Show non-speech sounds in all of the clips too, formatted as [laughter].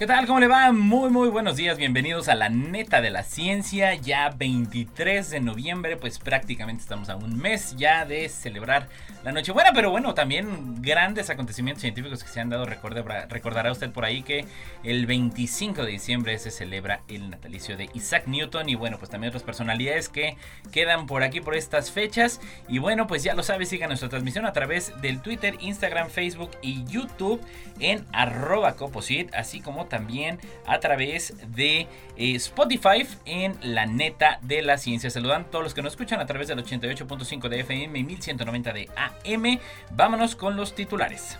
¿Qué tal? ¿Cómo le va? Muy muy buenos días, bienvenidos a la neta de la ciencia, ya 23 de noviembre, pues prácticamente estamos a un mes ya de celebrar la Nochebuena, pero bueno, también grandes acontecimientos científicos que se han dado, recordará usted por ahí que el 25 de diciembre se celebra el natalicio de Isaac Newton y bueno, pues también otras personalidades que quedan por aquí por estas fechas y bueno, pues ya lo sabe, sigan nuestra transmisión a través del Twitter, Instagram, Facebook y YouTube en arroba coposit, así como también a través de eh, Spotify en la neta de la ciencia. Saludan a todos los que nos escuchan a través del 88.5 de FM y 1190 de AM. Vámonos con los titulares.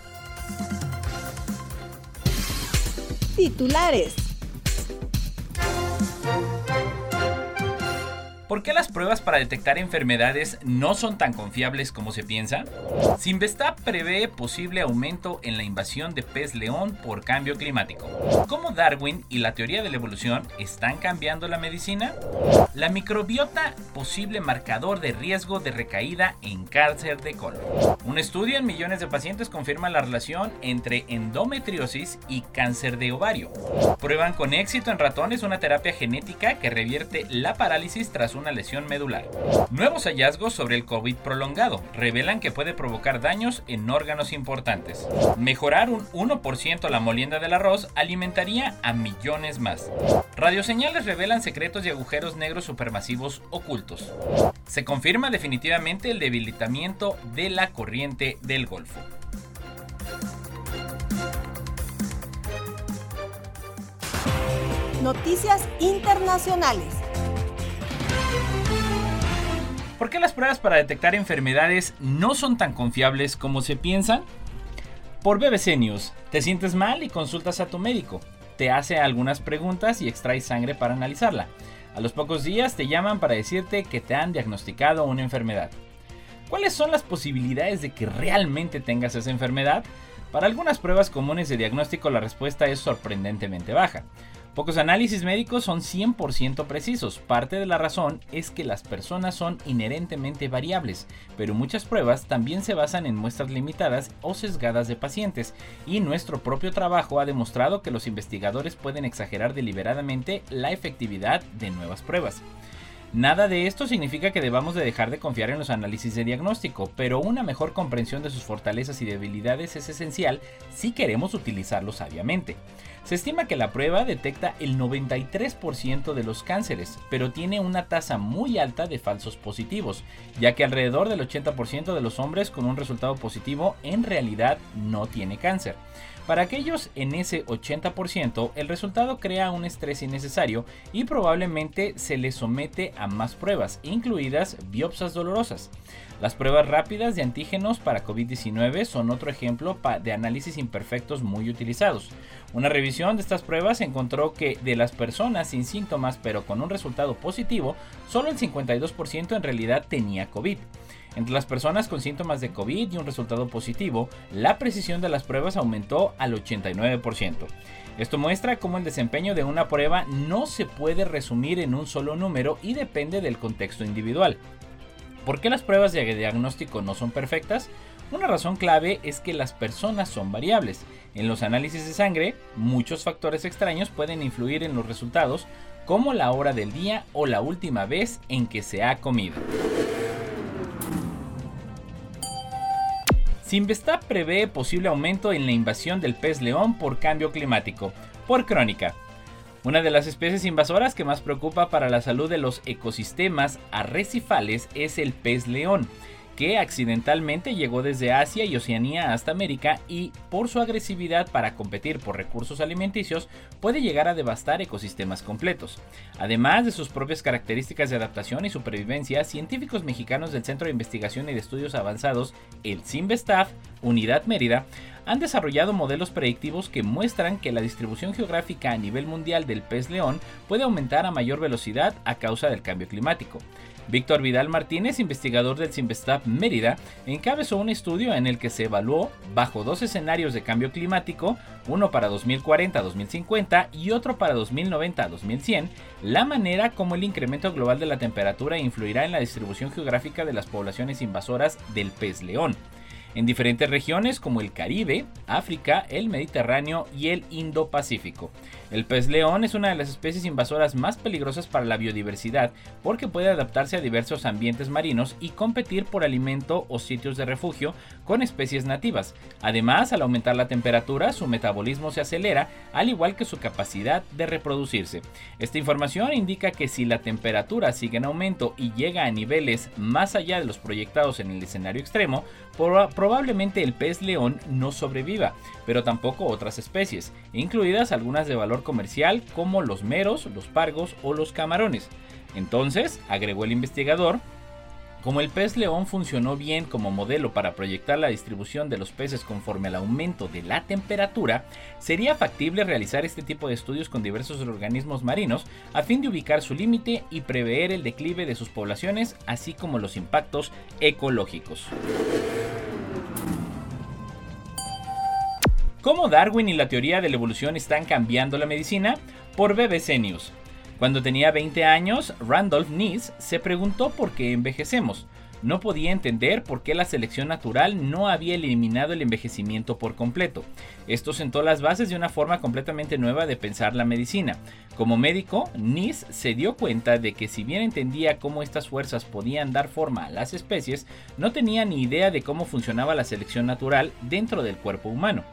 Titulares. ¿Por qué las pruebas para detectar enfermedades no son tan confiables como se piensa? Sinvesta prevé posible aumento en la invasión de pez león por cambio climático. ¿Cómo Darwin y la teoría de la evolución están cambiando la medicina? La microbiota posible marcador de riesgo de recaída en cáncer de colon. Un estudio en millones de pacientes confirma la relación entre endometriosis y cáncer de ovario. Prueban con éxito en ratones una terapia genética que revierte la parálisis tras un una lesión medular. Nuevos hallazgos sobre el COVID prolongado revelan que puede provocar daños en órganos importantes. Mejorar un 1% la molienda del arroz alimentaría a millones más. Radioseñales revelan secretos y agujeros negros supermasivos ocultos. Se confirma definitivamente el debilitamiento de la corriente del Golfo. Noticias internacionales. ¿Por qué las pruebas para detectar enfermedades no son tan confiables como se piensan? Por BBC News, te sientes mal y consultas a tu médico. Te hace algunas preguntas y extrae sangre para analizarla. A los pocos días te llaman para decirte que te han diagnosticado una enfermedad. ¿Cuáles son las posibilidades de que realmente tengas esa enfermedad? Para algunas pruebas comunes de diagnóstico la respuesta es sorprendentemente baja. Pocos análisis médicos son 100% precisos. Parte de la razón es que las personas son inherentemente variables, pero muchas pruebas también se basan en muestras limitadas o sesgadas de pacientes, y nuestro propio trabajo ha demostrado que los investigadores pueden exagerar deliberadamente la efectividad de nuevas pruebas. Nada de esto significa que debamos de dejar de confiar en los análisis de diagnóstico, pero una mejor comprensión de sus fortalezas y debilidades es esencial si queremos utilizarlos sabiamente. Se estima que la prueba detecta el 93% de los cánceres, pero tiene una tasa muy alta de falsos positivos, ya que alrededor del 80% de los hombres con un resultado positivo en realidad no tiene cáncer. Para aquellos en ese 80%, el resultado crea un estrés innecesario y probablemente se les somete a más pruebas, incluidas biopsias dolorosas. Las pruebas rápidas de antígenos para COVID-19 son otro ejemplo de análisis imperfectos muy utilizados. Una revisión de estas pruebas encontró que de las personas sin síntomas pero con un resultado positivo, solo el 52% en realidad tenía COVID. Entre las personas con síntomas de COVID y un resultado positivo, la precisión de las pruebas aumentó al 89%. Esto muestra cómo el desempeño de una prueba no se puede resumir en un solo número y depende del contexto individual. ¿Por qué las pruebas de diagnóstico no son perfectas? Una razón clave es que las personas son variables. En los análisis de sangre, muchos factores extraños pueden influir en los resultados, como la hora del día o la última vez en que se ha comido. Sinvesta prevé posible aumento en la invasión del pez león por cambio climático. Por crónica, una de las especies invasoras que más preocupa para la salud de los ecosistemas arrecifales es el pez león, que accidentalmente llegó desde Asia y Oceanía hasta América y por su agresividad para competir por recursos alimenticios puede llegar a devastar ecosistemas completos. Además de sus propias características de adaptación y supervivencia, científicos mexicanos del Centro de Investigación y de Estudios Avanzados, el CIMBESTAF, Unidad Mérida, han desarrollado modelos predictivos que muestran que la distribución geográfica a nivel mundial del pez león puede aumentar a mayor velocidad a causa del cambio climático. Víctor Vidal Martínez, investigador del Simvestab Mérida, encabezó un estudio en el que se evaluó, bajo dos escenarios de cambio climático, uno para 2040-2050 y otro para 2090-2100, la manera como el incremento global de la temperatura influirá en la distribución geográfica de las poblaciones invasoras del pez león en diferentes regiones como el Caribe, África, el Mediterráneo y el Indo-Pacífico. El pez león es una de las especies invasoras más peligrosas para la biodiversidad porque puede adaptarse a diversos ambientes marinos y competir por alimento o sitios de refugio con especies nativas. Además, al aumentar la temperatura, su metabolismo se acelera, al igual que su capacidad de reproducirse. Esta información indica que si la temperatura sigue en aumento y llega a niveles más allá de los proyectados en el escenario extremo, probablemente el pez león no sobreviva, pero tampoco otras especies, incluidas algunas de valor comercial como los meros, los pargos o los camarones. Entonces, agregó el investigador, como el pez león funcionó bien como modelo para proyectar la distribución de los peces conforme al aumento de la temperatura, sería factible realizar este tipo de estudios con diversos organismos marinos a fin de ubicar su límite y prever el declive de sus poblaciones, así como los impactos ecológicos. ¿Cómo Darwin y la teoría de la evolución están cambiando la medicina? Por BBC News. Cuando tenía 20 años, Randolph Nees se preguntó por qué envejecemos. No podía entender por qué la selección natural no había eliminado el envejecimiento por completo. Esto sentó las bases de una forma completamente nueva de pensar la medicina. Como médico, Nees se dio cuenta de que si bien entendía cómo estas fuerzas podían dar forma a las especies, no tenía ni idea de cómo funcionaba la selección natural dentro del cuerpo humano.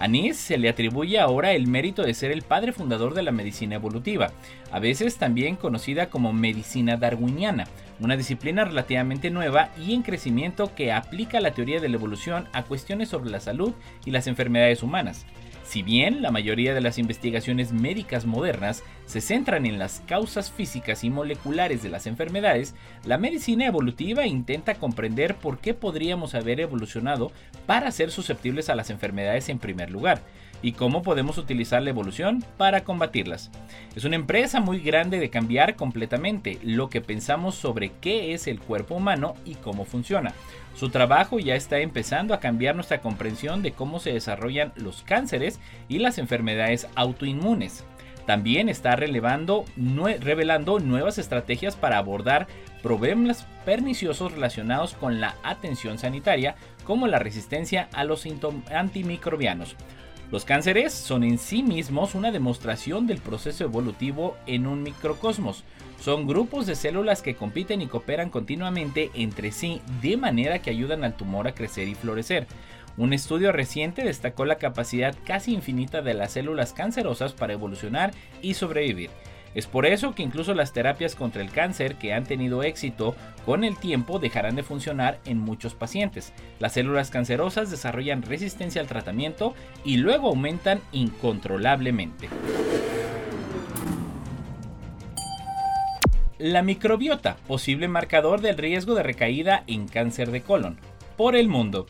A Nis se le atribuye ahora el mérito de ser el padre fundador de la medicina evolutiva, a veces también conocida como medicina darwiniana, una disciplina relativamente nueva y en crecimiento que aplica la teoría de la evolución a cuestiones sobre la salud y las enfermedades humanas. Si bien la mayoría de las investigaciones médicas modernas se centran en las causas físicas y moleculares de las enfermedades, la medicina evolutiva intenta comprender por qué podríamos haber evolucionado para ser susceptibles a las enfermedades en primer lugar y cómo podemos utilizar la evolución para combatirlas. Es una empresa muy grande de cambiar completamente lo que pensamos sobre qué es el cuerpo humano y cómo funciona. Su trabajo ya está empezando a cambiar nuestra comprensión de cómo se desarrollan los cánceres y las enfermedades autoinmunes. También está revelando nuevas estrategias para abordar problemas perniciosos relacionados con la atención sanitaria, como la resistencia a los antimicrobianos. Los cánceres son en sí mismos una demostración del proceso evolutivo en un microcosmos. Son grupos de células que compiten y cooperan continuamente entre sí de manera que ayudan al tumor a crecer y florecer. Un estudio reciente destacó la capacidad casi infinita de las células cancerosas para evolucionar y sobrevivir. Es por eso que incluso las terapias contra el cáncer que han tenido éxito con el tiempo dejarán de funcionar en muchos pacientes. Las células cancerosas desarrollan resistencia al tratamiento y luego aumentan incontrolablemente. La microbiota, posible marcador del riesgo de recaída en cáncer de colon. Por el mundo.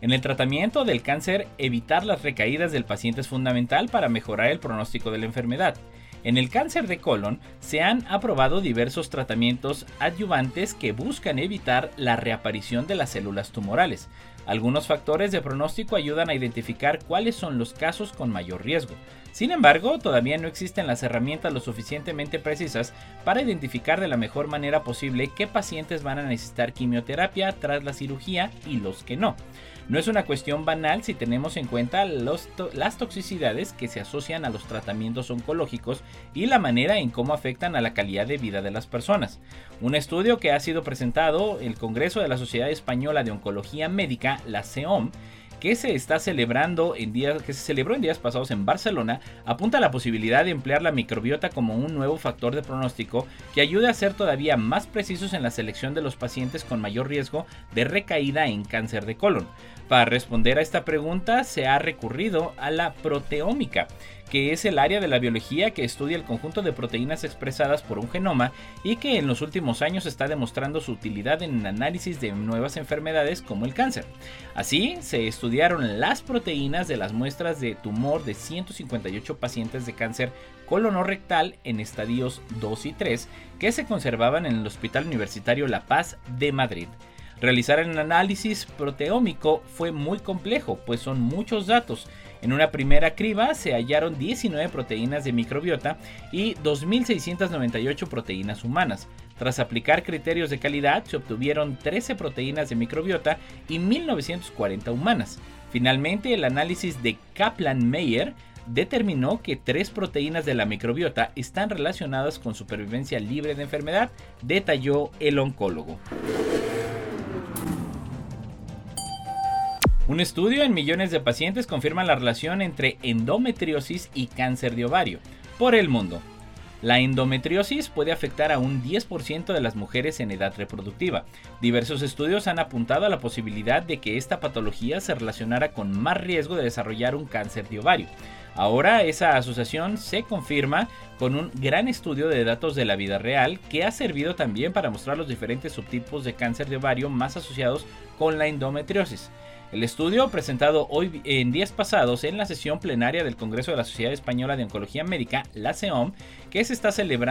En el tratamiento del cáncer, evitar las recaídas del paciente es fundamental para mejorar el pronóstico de la enfermedad. En el cáncer de colon se han aprobado diversos tratamientos adyuvantes que buscan evitar la reaparición de las células tumorales. Algunos factores de pronóstico ayudan a identificar cuáles son los casos con mayor riesgo. Sin embargo, todavía no existen las herramientas lo suficientemente precisas para identificar de la mejor manera posible qué pacientes van a necesitar quimioterapia tras la cirugía y los que no. No es una cuestión banal si tenemos en cuenta las toxicidades que se asocian a los tratamientos oncológicos y la manera en cómo afectan a la calidad de vida de las personas. Un estudio que ha sido presentado en el Congreso de la Sociedad Española de Oncología Médica, la CEOM, que se está celebrando en días que se celebró en días pasados en Barcelona apunta a la posibilidad de emplear la microbiota como un nuevo factor de pronóstico que ayude a ser todavía más precisos en la selección de los pacientes con mayor riesgo de recaída en cáncer de colon. Para responder a esta pregunta se ha recurrido a la proteómica, que es el área de la biología que estudia el conjunto de proteínas expresadas por un genoma y que en los últimos años está demostrando su utilidad en el análisis de nuevas enfermedades como el cáncer. Así, se estudiaron las proteínas de las muestras de tumor de 158 pacientes de cáncer colonorrectal en estadios 2 y 3 que se conservaban en el Hospital Universitario La Paz de Madrid. Realizar el análisis proteómico fue muy complejo, pues son muchos datos. En una primera criba se hallaron 19 proteínas de microbiota y 2.698 proteínas humanas. Tras aplicar criterios de calidad, se obtuvieron 13 proteínas de microbiota y 1.940 humanas. Finalmente, el análisis de Kaplan-Meier determinó que tres proteínas de la microbiota están relacionadas con supervivencia libre de enfermedad, detalló el oncólogo. Un estudio en millones de pacientes confirma la relación entre endometriosis y cáncer de ovario por el mundo. La endometriosis puede afectar a un 10% de las mujeres en edad reproductiva. Diversos estudios han apuntado a la posibilidad de que esta patología se relacionara con más riesgo de desarrollar un cáncer de ovario. Ahora esa asociación se confirma con un gran estudio de datos de la vida real que ha servido también para mostrar los diferentes subtipos de cáncer de ovario más asociados con la endometriosis. El estudio, presentado hoy en días pasados en la sesión plenaria del Congreso de la Sociedad Española de Oncología Médica, la SEOM, que se, está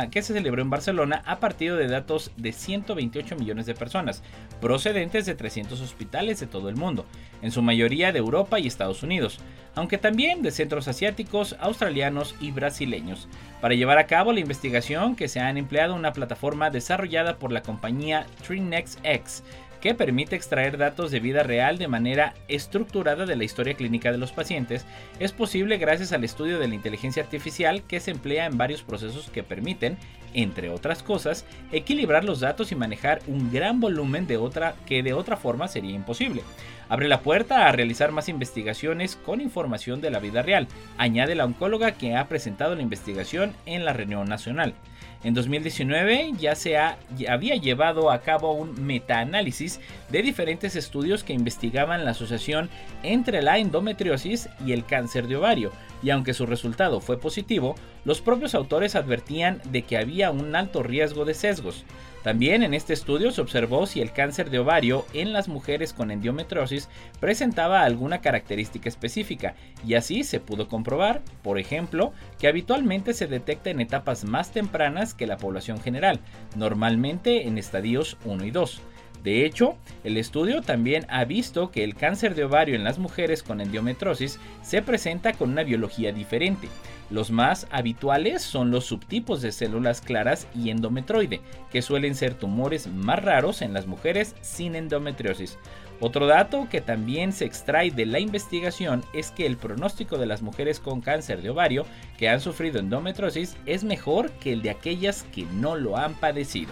que se celebró en Barcelona a partir de datos de 128 millones de personas, procedentes de 300 hospitales de todo el mundo, en su mayoría de Europa y Estados Unidos, aunque también de centros asiáticos, australianos y brasileños. Para llevar a cabo la investigación que se han empleado una plataforma desarrollada por la compañía TriNextX, que permite extraer datos de vida real de manera estructurada de la historia clínica de los pacientes, es posible gracias al estudio de la inteligencia artificial que se emplea en varios procesos que permiten, entre otras cosas, equilibrar los datos y manejar un gran volumen de otra que de otra forma sería imposible. Abre la puerta a realizar más investigaciones con información de la vida real, añade la oncóloga que ha presentado la investigación en la reunión nacional. En 2019 ya se había llevado a cabo un metaanálisis de diferentes estudios que investigaban la asociación entre la endometriosis y el cáncer de ovario, y aunque su resultado fue positivo, los propios autores advertían de que había un alto riesgo de sesgos. También en este estudio se observó si el cáncer de ovario en las mujeres con endometriosis presentaba alguna característica específica y así se pudo comprobar, por ejemplo, que habitualmente se detecta en etapas más tempranas que la población general, normalmente en estadios 1 y 2. De hecho, el estudio también ha visto que el cáncer de ovario en las mujeres con endometrosis se presenta con una biología diferente. Los más habituales son los subtipos de células claras y endometroide, que suelen ser tumores más raros en las mujeres sin endometriosis. Otro dato que también se extrae de la investigación es que el pronóstico de las mujeres con cáncer de ovario que han sufrido endometrosis es mejor que el de aquellas que no lo han padecido.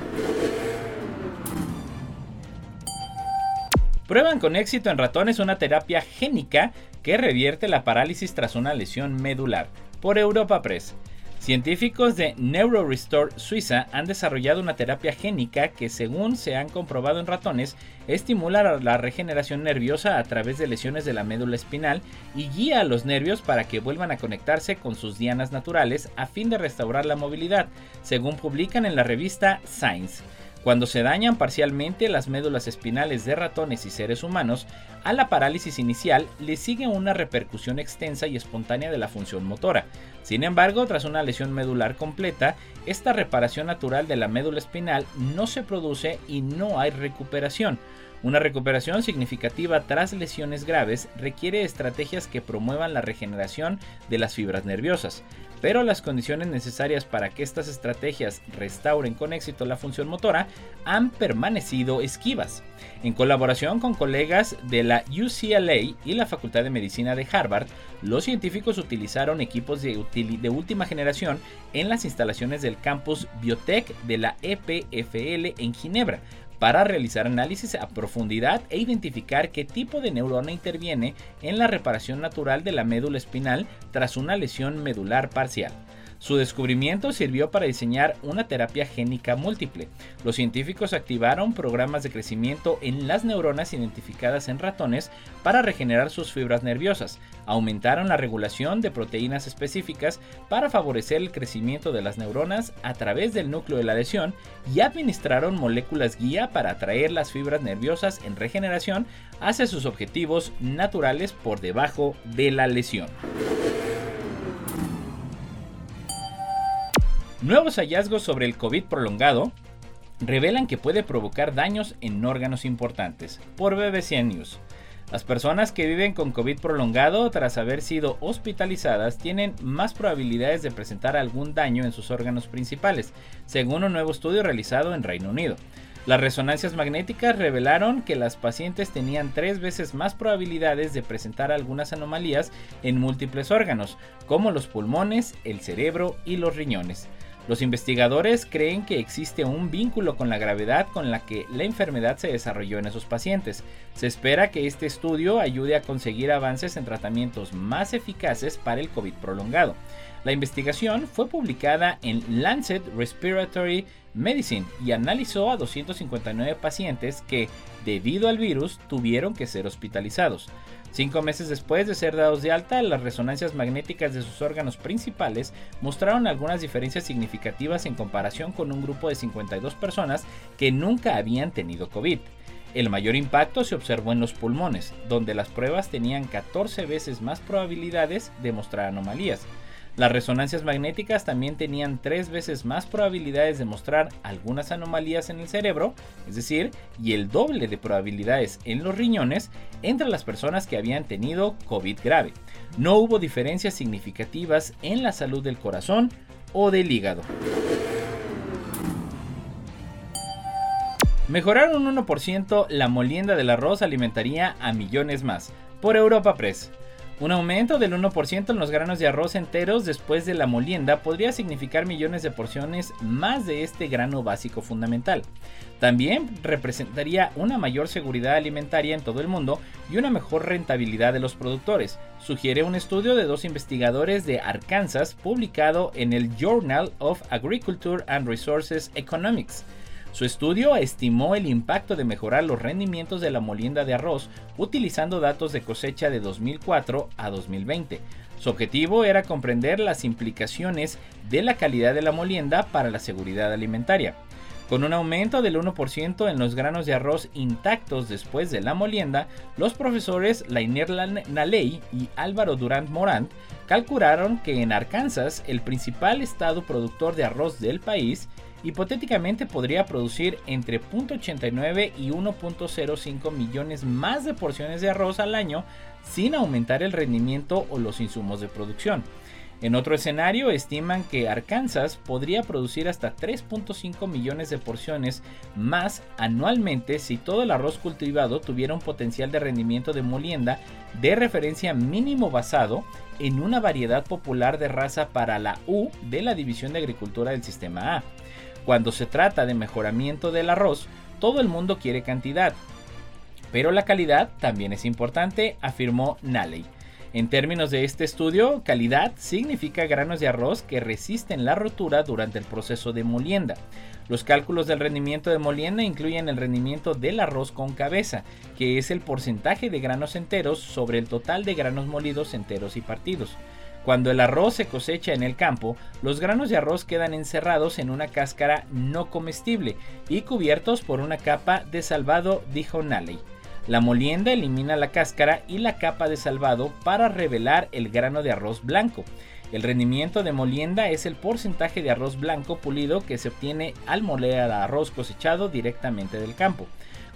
Prueban con éxito en ratones una terapia génica que revierte la parálisis tras una lesión medular. Por Europa Press. Científicos de NeuroRestore Suiza han desarrollado una terapia génica que, según se han comprobado en ratones, estimula la regeneración nerviosa a través de lesiones de la médula espinal y guía a los nervios para que vuelvan a conectarse con sus dianas naturales a fin de restaurar la movilidad, según publican en la revista Science. Cuando se dañan parcialmente las médulas espinales de ratones y seres humanos, a la parálisis inicial le sigue una repercusión extensa y espontánea de la función motora. Sin embargo, tras una lesión medular completa, esta reparación natural de la médula espinal no se produce y no hay recuperación. Una recuperación significativa tras lesiones graves requiere estrategias que promuevan la regeneración de las fibras nerviosas pero las condiciones necesarias para que estas estrategias restauren con éxito la función motora han permanecido esquivas. En colaboración con colegas de la UCLA y la Facultad de Medicina de Harvard, los científicos utilizaron equipos de, última generación en las instalaciones del campus Biotech de la EPFL en Ginebra para realizar análisis a profundidad e identificar qué tipo de neurona interviene en la reparación natural de la médula espinal tras una lesión medular parcial. Su descubrimiento sirvió para diseñar una terapia génica múltiple. Los científicos activaron programas de crecimiento en las neuronas identificadas en ratones para regenerar sus fibras nerviosas, aumentaron la regulación de proteínas específicas para favorecer el crecimiento de las neuronas a través del núcleo de la lesión y administraron moléculas guía para atraer las fibras nerviosas en regeneración hacia sus objetivos naturales por debajo de la lesión. Nuevos hallazgos sobre el COVID prolongado revelan que puede provocar daños en órganos importantes. Por BBC News. Las personas que viven con COVID prolongado tras haber sido hospitalizadas tienen más probabilidades de presentar algún daño en sus órganos principales, según un nuevo estudio realizado en Reino Unido. Las resonancias magnéticas revelaron que las pacientes tenían tres veces más probabilidades de presentar algunas anomalías en múltiples órganos, como los pulmones, el cerebro y los riñones. Los investigadores creen que existe un vínculo con la gravedad con la que la enfermedad se desarrolló en esos pacientes. Se espera que este estudio ayude a conseguir avances en tratamientos más eficaces para el COVID prolongado. La investigación fue publicada en Lancet Respiratory Medicine y analizó a 259 pacientes que, debido al virus, tuvieron que ser hospitalizados. Cinco meses después de ser dados de alta, las resonancias magnéticas de sus órganos principales mostraron algunas diferencias significativas en comparación con un grupo de 52 personas que nunca habían tenido COVID. El mayor impacto se observó en los pulmones, donde las pruebas tenían 14 veces más probabilidades de mostrar anomalías. Las resonancias magnéticas también tenían tres veces más probabilidades de mostrar algunas anomalías en el cerebro, es decir, y el doble de probabilidades en los riñones entre las personas que habían tenido COVID grave. No hubo diferencias significativas en la salud del corazón o del hígado. Mejorar un 1% la molienda del arroz alimentaría a millones más. Por Europa Press. Un aumento del 1% en los granos de arroz enteros después de la molienda podría significar millones de porciones más de este grano básico fundamental. También representaría una mayor seguridad alimentaria en todo el mundo y una mejor rentabilidad de los productores, sugiere un estudio de dos investigadores de Arkansas publicado en el Journal of Agriculture and Resources Economics. Su estudio estimó el impacto de mejorar los rendimientos de la molienda de arroz utilizando datos de cosecha de 2004 a 2020. Su objetivo era comprender las implicaciones de la calidad de la molienda para la seguridad alimentaria. Con un aumento del 1% en los granos de arroz intactos después de la molienda, los profesores Lainer Naley y Álvaro Durant Morant calcularon que en Arkansas, el principal estado productor de arroz del país, hipotéticamente podría producir entre 0.89 y 1.05 millones más de porciones de arroz al año sin aumentar el rendimiento o los insumos de producción. En otro escenario, estiman que Arkansas podría producir hasta 3.5 millones de porciones más anualmente si todo el arroz cultivado tuviera un potencial de rendimiento de molienda de referencia mínimo basado en una variedad popular de raza para la U de la División de Agricultura del Sistema A. Cuando se trata de mejoramiento del arroz, todo el mundo quiere cantidad, pero la calidad también es importante, afirmó Nalley. En términos de este estudio, calidad significa granos de arroz que resisten la rotura durante el proceso de molienda. Los cálculos del rendimiento de molienda incluyen el rendimiento del arroz con cabeza, que es el porcentaje de granos enteros sobre el total de granos molidos enteros y partidos. Cuando el arroz se cosecha en el campo, los granos de arroz quedan encerrados en una cáscara no comestible y cubiertos por una capa de salvado, dijo Nalley. La molienda elimina la cáscara y la capa de salvado para revelar el grano de arroz blanco. El rendimiento de molienda es el porcentaje de arroz blanco pulido que se obtiene al moler arroz cosechado directamente del campo.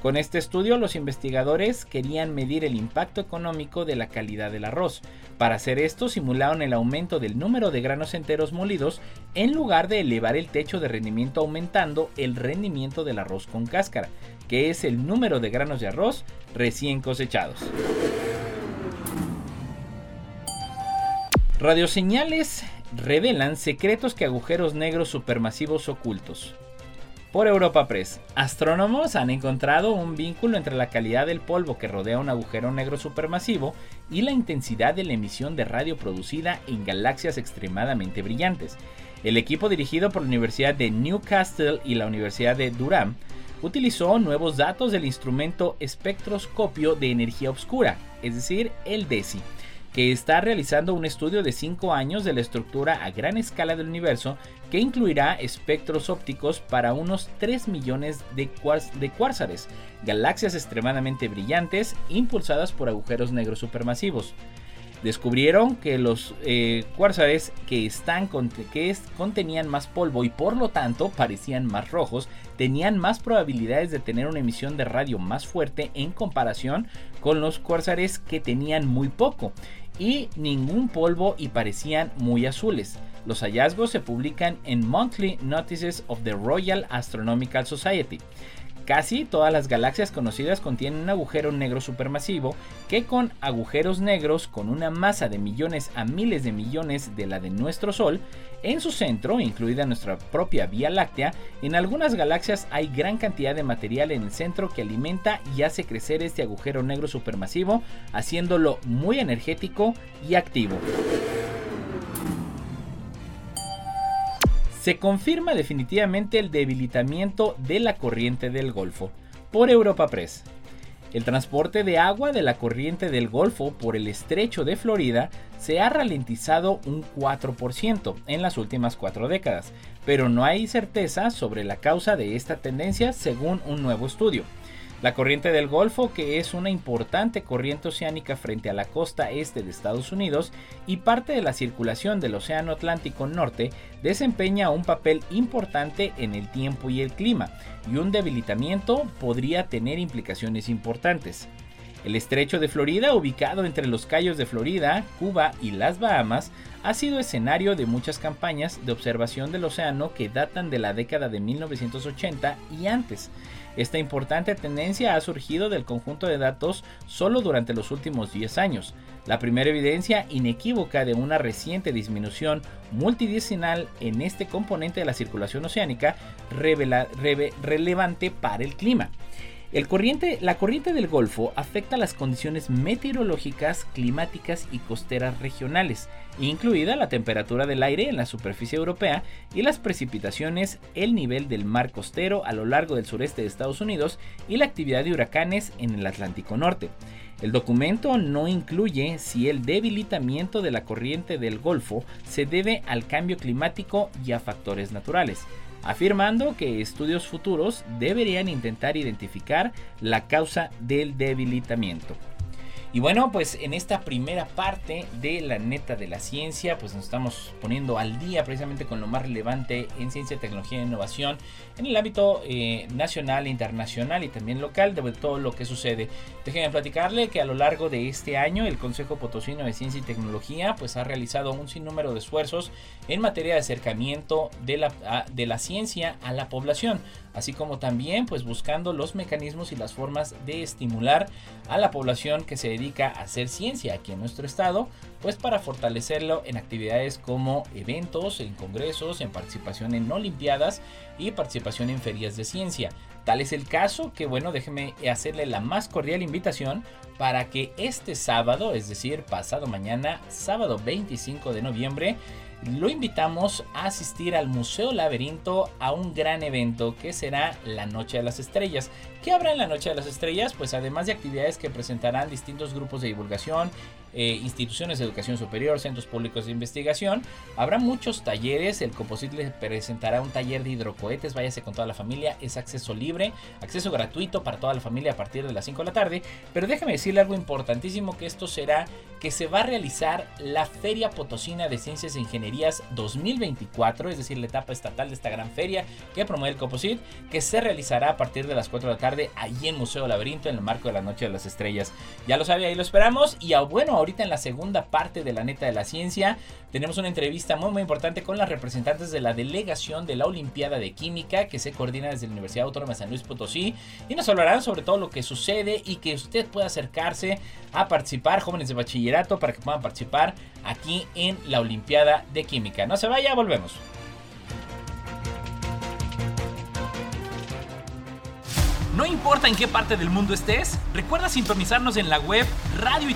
Con este estudio los investigadores querían medir el impacto económico de la calidad del arroz. Para hacer esto simularon el aumento del número de granos enteros molidos en lugar de elevar el techo de rendimiento aumentando el rendimiento del arroz con cáscara, que es el número de granos de arroz recién cosechados. Radioseñales revelan secretos que agujeros negros supermasivos ocultos. Por Europa Press, astrónomos han encontrado un vínculo entre la calidad del polvo que rodea un agujero negro supermasivo y la intensidad de la emisión de radio producida en galaxias extremadamente brillantes. El equipo dirigido por la Universidad de Newcastle y la Universidad de Durham utilizó nuevos datos del instrumento espectroscopio de energía oscura, es decir, el DESI que está realizando un estudio de 5 años de la estructura a gran escala del universo que incluirá espectros ópticos para unos 3 millones de, de galaxias extremadamente brillantes impulsadas por agujeros negros supermasivos. Descubrieron que los eh, que, están que contenían más polvo y por lo tanto parecían más rojos, tenían más probabilidades de tener una emisión de radio más fuerte en comparación con los cuárzares que tenían muy poco y ningún polvo y parecían muy azules. Los hallazgos se publican en Monthly Notices of the Royal Astronomical Society. Casi todas las galaxias conocidas contienen un agujero negro supermasivo que con agujeros negros con una masa de millones a miles de millones de la de nuestro Sol, en su centro, incluida nuestra propia Vía Láctea, en algunas galaxias hay gran cantidad de material en el centro que alimenta y hace crecer este agujero negro supermasivo, haciéndolo muy energético y activo. Se confirma definitivamente el debilitamiento de la corriente del Golfo por Europa Press. El transporte de agua de la corriente del Golfo por el estrecho de Florida se ha ralentizado un 4% en las últimas cuatro décadas, pero no hay certeza sobre la causa de esta tendencia según un nuevo estudio. La corriente del Golfo, que es una importante corriente oceánica frente a la costa este de Estados Unidos y parte de la circulación del Océano Atlántico Norte, desempeña un papel importante en el tiempo y el clima, y un debilitamiento podría tener implicaciones importantes. El estrecho de Florida, ubicado entre los Cayos de Florida, Cuba y las Bahamas, ha sido escenario de muchas campañas de observación del océano que datan de la década de 1980 y antes. Esta importante tendencia ha surgido del conjunto de datos solo durante los últimos 10 años. La primera evidencia inequívoca de una reciente disminución multidimensional en este componente de la circulación oceánica relevante para el clima la corriente del Golfo afecta las condiciones meteorológicas, climáticas y costeras regionales, incluida la temperatura del aire en la superficie europea y las precipitaciones, el nivel del mar costero a lo largo del sureste de Estados Unidos y la actividad de huracanes en el Atlántico Norte. El documento no incluye si el debilitamiento de la corriente del Golfo se debe al cambio climático y a factores naturales afirmando que estudios futuros deberían intentar identificar la causa del debilitamiento. Y bueno, pues en esta primera parte de la neta de la ciencia, pues nos estamos poniendo al día precisamente con lo más relevante en ciencia, tecnología e innovación en el ámbito eh, nacional, internacional y también local de todo lo que sucede. Déjenme platicarle que a lo largo de este año el Consejo Potosino de Ciencia y Tecnología pues ha realizado un sinnúmero de esfuerzos en materia de acercamiento de la, de la ciencia a la población así como también pues buscando los mecanismos y las formas de estimular a la población que se dedica a hacer ciencia aquí en nuestro estado, pues para fortalecerlo en actividades como eventos, en congresos, en participación en olimpiadas y participación en ferias de ciencia. Tal es el caso que, bueno, déjeme hacerle la más cordial invitación para que este sábado, es decir, pasado mañana, sábado 25 de noviembre, lo invitamos a asistir al Museo Laberinto a un gran evento que será la Noche de las Estrellas. ¿Qué habrá en la Noche de las Estrellas? Pues además de actividades que presentarán distintos grupos de divulgación, eh, instituciones de educación superior, centros públicos de investigación. Habrá muchos talleres. El Composit les presentará un taller de hidrocohetes. Váyase con toda la familia. Es acceso libre, acceso gratuito para toda la familia a partir de las 5 de la tarde. Pero déjeme decirle algo importantísimo: que esto será que se va a realizar la Feria Potosina de Ciencias e Ingenierías 2024, es decir, la etapa estatal de esta gran feria que promueve el Composit, que se realizará a partir de las 4 de la tarde allí en Museo Laberinto en el marco de la Noche de las Estrellas. Ya lo sabe, ahí lo esperamos. Y a, bueno, ahorita en la segunda parte de la neta de la ciencia tenemos una entrevista muy muy importante con las representantes de la delegación de la Olimpiada de Química que se coordina desde la Universidad Autónoma de San Luis Potosí y nos hablarán sobre todo lo que sucede y que usted pueda acercarse a participar, jóvenes de bachillerato, para que puedan participar aquí en la Olimpiada de Química. No se vaya, volvemos. No importa en qué parte del mundo estés, recuerda sintonizarnos en la web radio y.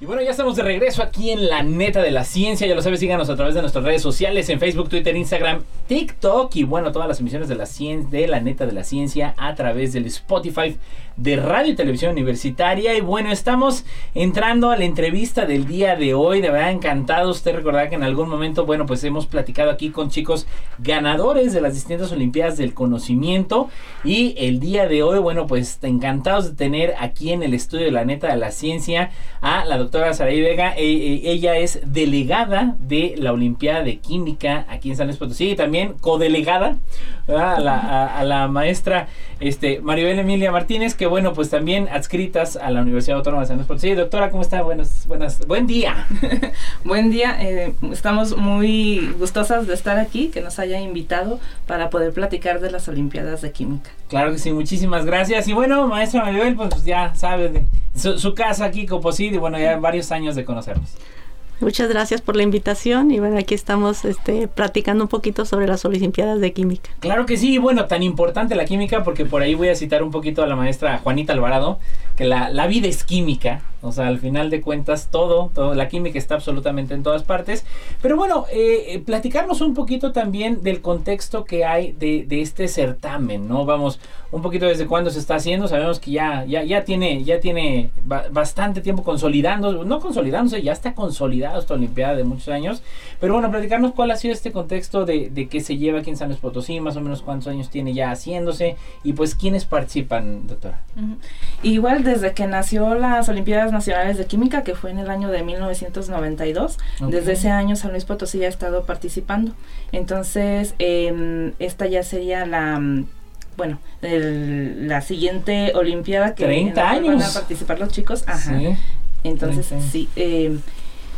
Y bueno, ya estamos de regreso aquí en la neta de la ciencia. Ya lo sabes, síganos a través de nuestras redes sociales en Facebook, Twitter, Instagram, TikTok y bueno, todas las emisiones de la ciencia, de la neta de la ciencia a través del Spotify de Radio y Televisión Universitaria. Y bueno, estamos entrando a la entrevista del día de hoy. De verdad, encantado. Usted recordará que en algún momento, bueno, pues hemos platicado aquí con chicos ganadores de las distintas Olimpiadas del Conocimiento. Y el día de hoy, bueno, pues encantados de tener aquí en el estudio de la neta de la ciencia a la doctora Saraí Vega. E, e, ella es delegada de la Olimpiada de Química aquí en San Luis Potosí y también codelegada a la, a la maestra este, Maribel Emilia Martínez, que bueno, pues también adscritas a la Universidad Autónoma de San Luis Potosí. Doctora, ¿cómo está? Buenas, buenas, buen día. [laughs] buen día, eh, estamos muy gustosas de estar aquí, que nos haya invitado para poder platicar de las Olimpiadas de Química. Claro que sí, muchísimas gracias. Y bueno, maestra Maribel, pues ya sabe de su, su casa aquí, Coposí, y bueno, ya varios años de conocernos. Muchas gracias por la invitación y bueno, aquí estamos este, platicando un poquito sobre las Olimpiadas de Química. Claro que sí, bueno, tan importante la química porque por ahí voy a citar un poquito a la maestra Juanita Alvarado, que la, la vida es química, o sea, al final de cuentas, todo, todo, la química está absolutamente en todas partes. Pero bueno, eh, platicarnos un poquito también del contexto que hay de, de, este certamen, ¿no? Vamos, un poquito desde cuándo se está haciendo. Sabemos que ya, ya, ya tiene, ya tiene bastante tiempo consolidando, no consolidándose, ya está consolidado esta Olimpiada de muchos años. Pero bueno, platicarnos cuál ha sido este contexto de, de que se lleva aquí en San Luis Potosí, más o menos cuántos años tiene ya haciéndose y pues quiénes participan, doctora. Uh -huh. Igual desde que nació las Olimpiadas Nacionales de Química, que fue en el año de 1992. Okay. Desde ese año San Luis Potosí ya ha estado participando. Entonces, eh, esta ya sería la bueno, el, la siguiente Olimpiada que 30 años. van a participar los chicos. Ajá. Sí, Entonces, 30. sí. Eh,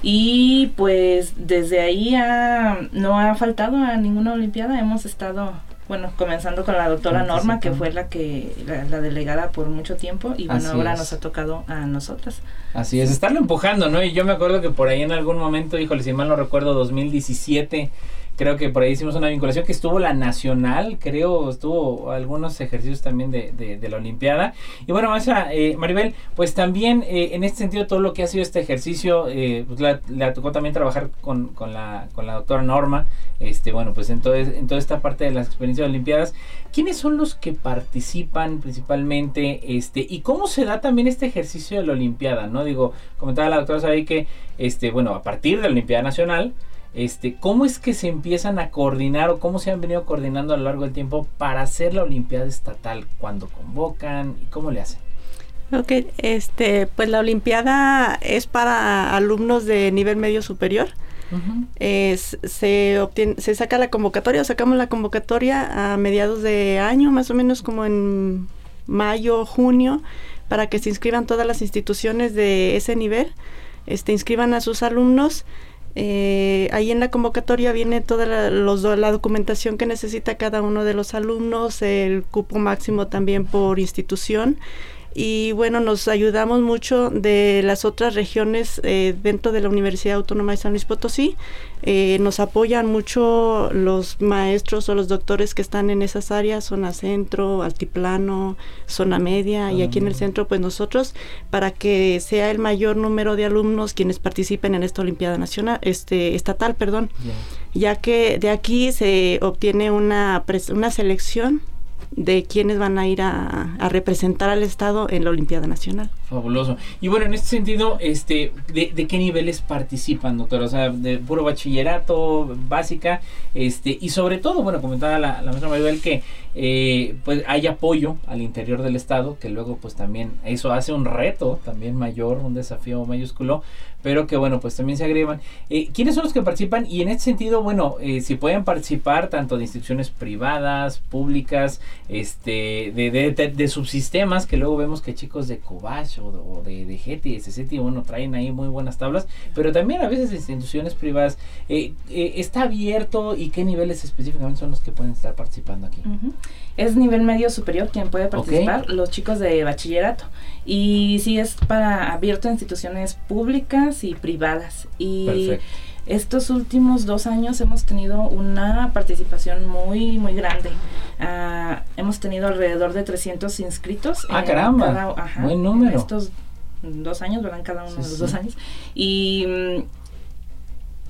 y pues desde ahí ha, no ha faltado a ninguna Olimpiada. Hemos estado bueno, comenzando con la doctora Norma, que fue la que la, la, delegada por mucho tiempo y bueno, Así ahora es. nos ha tocado a nosotras. Así es, estarlo empujando, ¿no? Y yo me acuerdo que por ahí en algún momento, híjole, si mal no recuerdo, 2017, creo que por ahí hicimos una vinculación que estuvo la nacional, creo, estuvo algunos ejercicios también de, de, la Olimpiada. Y bueno, eh, Maribel, pues también eh, en este sentido todo lo que ha sido este ejercicio, eh, pues tocó también trabajar con, con, la, con la doctora Norma, este, bueno, pues en, todo, en toda esta parte de las experiencias de Olimpiadas. ¿Quiénes son los que participan principalmente? Este, y cómo se da también este ejercicio de la Olimpiada, ¿no? Digo, comentaba la doctora Saray que, este, bueno, a partir de la Olimpiada Nacional, este, ¿cómo es que se empiezan a coordinar o cómo se han venido coordinando a lo largo del tiempo para hacer la Olimpiada Estatal? ¿Cuándo convocan y cómo le hacen? Ok, este, pues la Olimpiada es para alumnos de nivel medio superior. Uh -huh. es, se, obtiene, se saca la convocatoria, sacamos la convocatoria a mediados de año, más o menos como en mayo, junio, para que se inscriban todas las instituciones de ese nivel, este, inscriban a sus alumnos. Eh, ahí en la convocatoria viene toda la, los, la, documentación que necesita cada uno de los alumnos, el cupo máximo también por institución y bueno, nos ayudamos mucho de las otras regiones eh, dentro de la Universidad Autónoma de San Luis Potosí. Eh, nos apoyan mucho los maestros o los doctores que están en esas áreas, zona centro, altiplano, zona media y aquí en el centro pues nosotros para que sea el mayor número de alumnos quienes participen en esta Olimpiada Nacional, este estatal, perdón, yeah. ya que de aquí se obtiene una, una selección de quienes van a ir a, a, representar al Estado en la Olimpiada Nacional. Fabuloso. Y bueno, en este sentido, este, ¿de, qué niveles participan, doctora? O sea, de puro bachillerato, básica, este, y sobre todo, bueno, comentaba la, la maestra Maribel que eh, pues hay apoyo al interior del Estado, que luego pues también eso hace un reto también mayor, un desafío mayúsculo, pero que bueno, pues también se agregan. Eh, ¿Quiénes son los que participan? Y en este sentido, bueno, eh, si pueden participar tanto de instituciones privadas, públicas, este, de, de, subsistemas, que luego vemos que chicos de Cobach o, o de, de GETI, SCETI, bueno, traen ahí muy buenas tablas, pero también a veces de instituciones privadas. Eh, ¿Está abierto y qué niveles específicamente son los que pueden estar participando aquí? Uh -huh. Es nivel medio superior quien puede participar, okay. los chicos de bachillerato. Y sí es para abierto a instituciones públicas y privadas. Y Perfecto. Estos últimos dos años hemos tenido una participación muy, muy grande. Ah, hemos tenido alrededor de 300 inscritos. Ah, caramba. Buen número. Estos dos años, ¿verdad? Cada uno de los dos años. Y mm,